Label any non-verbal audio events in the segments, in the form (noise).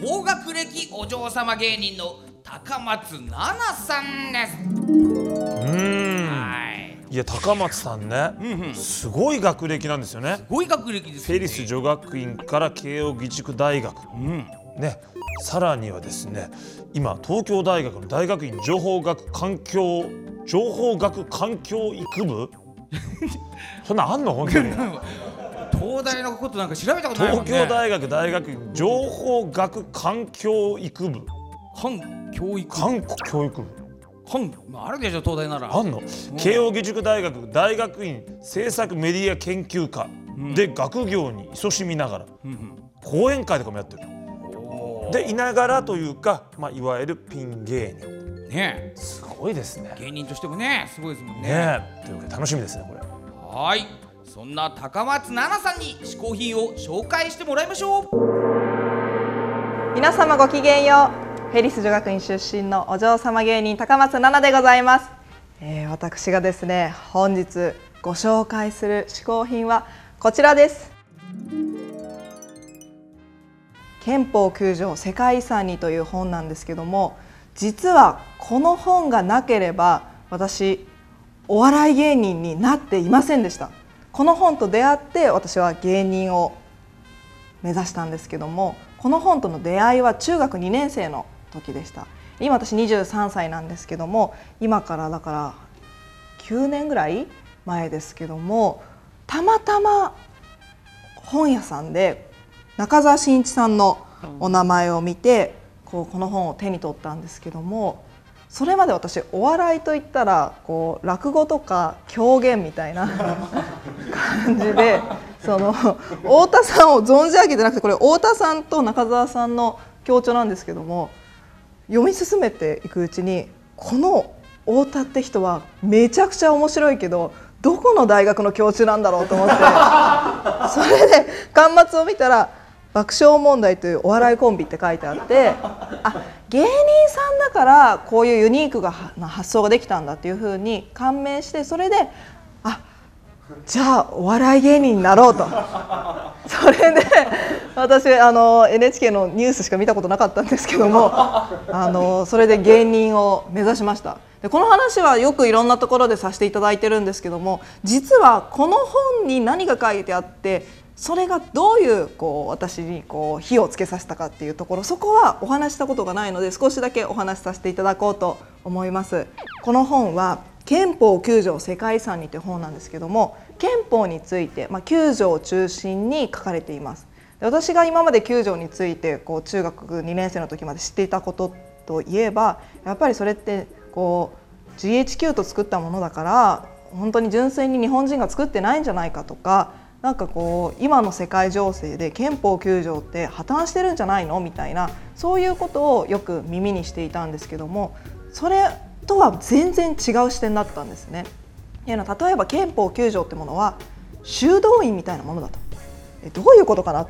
高学歴お嬢様芸人の高松菜奈さんです。うん。はい。いや高松さんね、うんうん。すごい学歴なんですよね。すごい学歴ですよね。フェリス女学院から慶應義塾大学。うん。ね。さらにはですね今東京大学の大学院情報学環境情報学環境育部？(laughs) そんなんあんの？本当に (laughs) 東大のことなんか調べたことないもんね。東京大学大学院情報学環境育部。環教育？環教育部。環まああるでしょ東大なら。あんの？慶應義塾大学大学院政策メディア研究科。で学業に勤しみながら。講演会とかもやってるでいながらというか、まあ、いわゆるピン芸人。ねすごいですね。芸人としてもねすごいですもんね。ねえ。というわけで楽しみですねこれ。はいそんな高松菜奈さんに嗜好品を紹介してもらいましょう。皆様ごきげんよう。フェリス女学院出身のお嬢様芸人高松菜奈でございます、えー私がですね本日ご紹介する嗜好品はこちらです。憲法9条世界遺産にという本なんですけども実はこの本がなければ私お笑い芸人になっていませんでした。この本と出会って私は芸人を目指したんですけどもこの本との出会いは中学2年生の時でした。今私23歳なんですけども今からだから9年ぐらい前ですけどもたまたま本屋さんで中澤慎一さんのお名前を見てこうこの本を手に取ったんですけどもそれまで私お笑いといったらこう落語とか狂言みたいな (laughs) 感じでその太田さんを存じ上げてなくてこれ太田さんと中澤さんの強調なんですけども読み進めていくうちにこの太田って人はめちゃくちゃ面白いけどどこの大学の教授なんだろうと思って (laughs) それで巻末を見たら爆笑問題というお笑いコンビって書いてあってあ芸人さんだからこういうユニークな発想ができたんだっていうふうに感銘してそれであじゃあお笑い芸人になろうと。(laughs) それで私あの NHK のニュースしか見たことなかったんですけどもあのそれで芸人を目指しました。でこの話はよくいろんなところでさせていただいてるんですけども実はこの本に何が書いてあってそれがどういうこう私にこう火をつけさせたかっていうところそこはお話したことがないので少しだけお話しさせていただこうと思います。この本は憲法9条世界遺産にという本なんですけども憲法について、まあ、9条を中心に書かれています。で私が今まで9条についてこう中学2年生の時まで知っていたことといえばやっぱりそれってこう GHQ と作ったものだから本当に純粋に日本人が作ってないんじゃないかとかなんかこう今の世界情勢で憲法9条って破綻してるんじゃないのみたいなそういうことをよく耳にしていたんですけどもそれとは全然違う視点だったんですね。いうのは例えば憲法9条ってものは修道院みたいなものだと。えどういうことかな？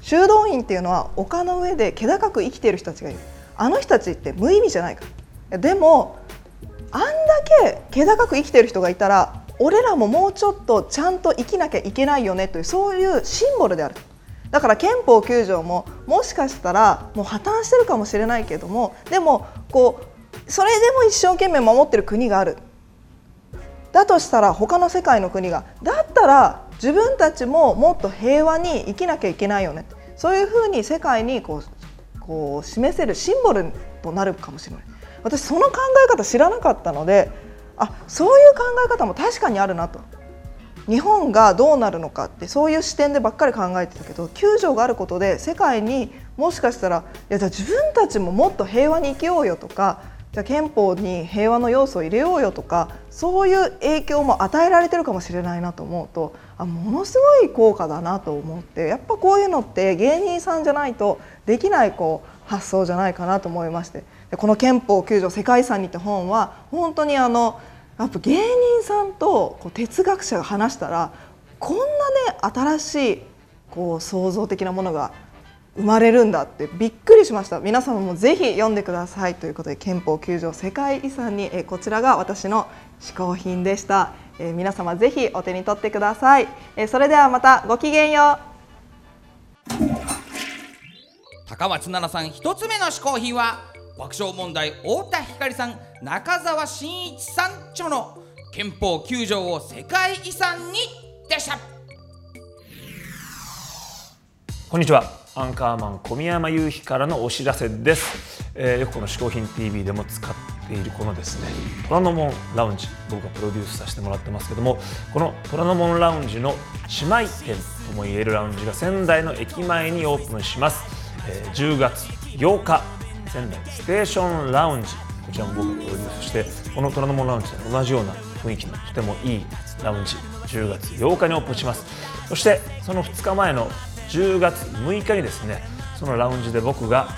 修道院っていうのは丘の上で気高く生きている人たちがいるあの人たちって無意味じゃないかでもあんだけ気高く生きてる人がいたら俺らももうちょっとちゃんと生きなきゃいけないよねというそういうシンボルである。だから憲法9条ももしかしたらもう破綻してるかもしれないけどもでもこうそれでも一生懸命守ってる国がある。だとしたら他の世界の国が。だったら自分たちももっと平和に生きなきゃいけないよね。そういうふうに世界にこうこう示せるシンボルとなるかもしれない。私その考え方知らなかったのであそういう考え方も確かにあるなと。日本がどうなるのかってそういう視点でばっかり考えてたけど9条があることで世界にもしかしたらいやじゃあ自分たちももっと平和に生きようよとかじゃあ憲法に平和の要素を入れようよとかそういう影響も与えられてるかもしれないなと思うとあものすごい効果だなと思ってやっぱこういうのって芸人さんじゃないとできないこう発想じゃないかなと思いまして。この憲法9条世界遺産にって本は本当にあのやっぱ芸人さんとこう哲学者が話したらこんなね新しいこう創造的なものが生まれるんだってびっくりしました。皆様もぜひ読んでください。ということで憲法9条世界遺産に、こちらが私の嗜好品でした、皆様ぜひお手に取ってください、それではまたごきげんよう。高松菜奈さん一つ目の嗜好品は爆笑問題太田光さん中澤真一さん著の憲法9条を世界遺産にでしたこんにちは。アンカーマン小宮山雄飛からのお知らせです、えーよくこの「嗜好品 TV」でも使っているこのですね虎ノ門ラウンジ僕がプロデュースさせてもらってますけどもこの虎ノ門ラウンジの姉妹店ともいえるラウンジが仙台の駅前にオープンします、えー10月8日仙台ステーションラウンジこちらも僕がプロデュースしてこの虎ノ門ラウンジと同じような雰囲気のとてもいいラウンジ10月8日にオープンします。そしてその2日前の10月6日にですねそのラウンジで僕が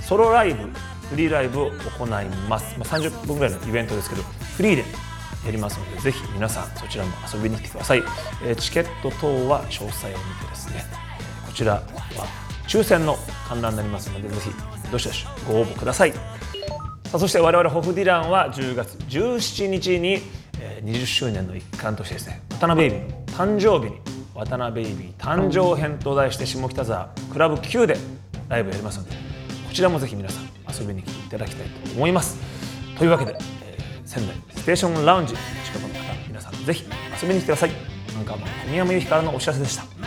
ソロライブフリーライブを行います、まあ、30分ぐらいのイベントですけどフリーでやりますのでぜひ皆さんそちらも遊びに来てください、えーチケット等は詳細を見てですねこちらは抽選の観覧になりますのでぜひどしどしご応募ください。さあそして我々ホフディランは10月17日に20周年の一環としてですね渡辺ベイビーの誕生日に渡辺ベイビー誕生編と題して下北沢クラブ Q でライブやりますのでこちらもぜひ皆さん遊びに来ていただきたいと思います。というわけで、えー仙台ステーションラウンジ近くの方皆さんぜひ遊びに来てください。アンカーマン小宮山由紀からのお知らせでした。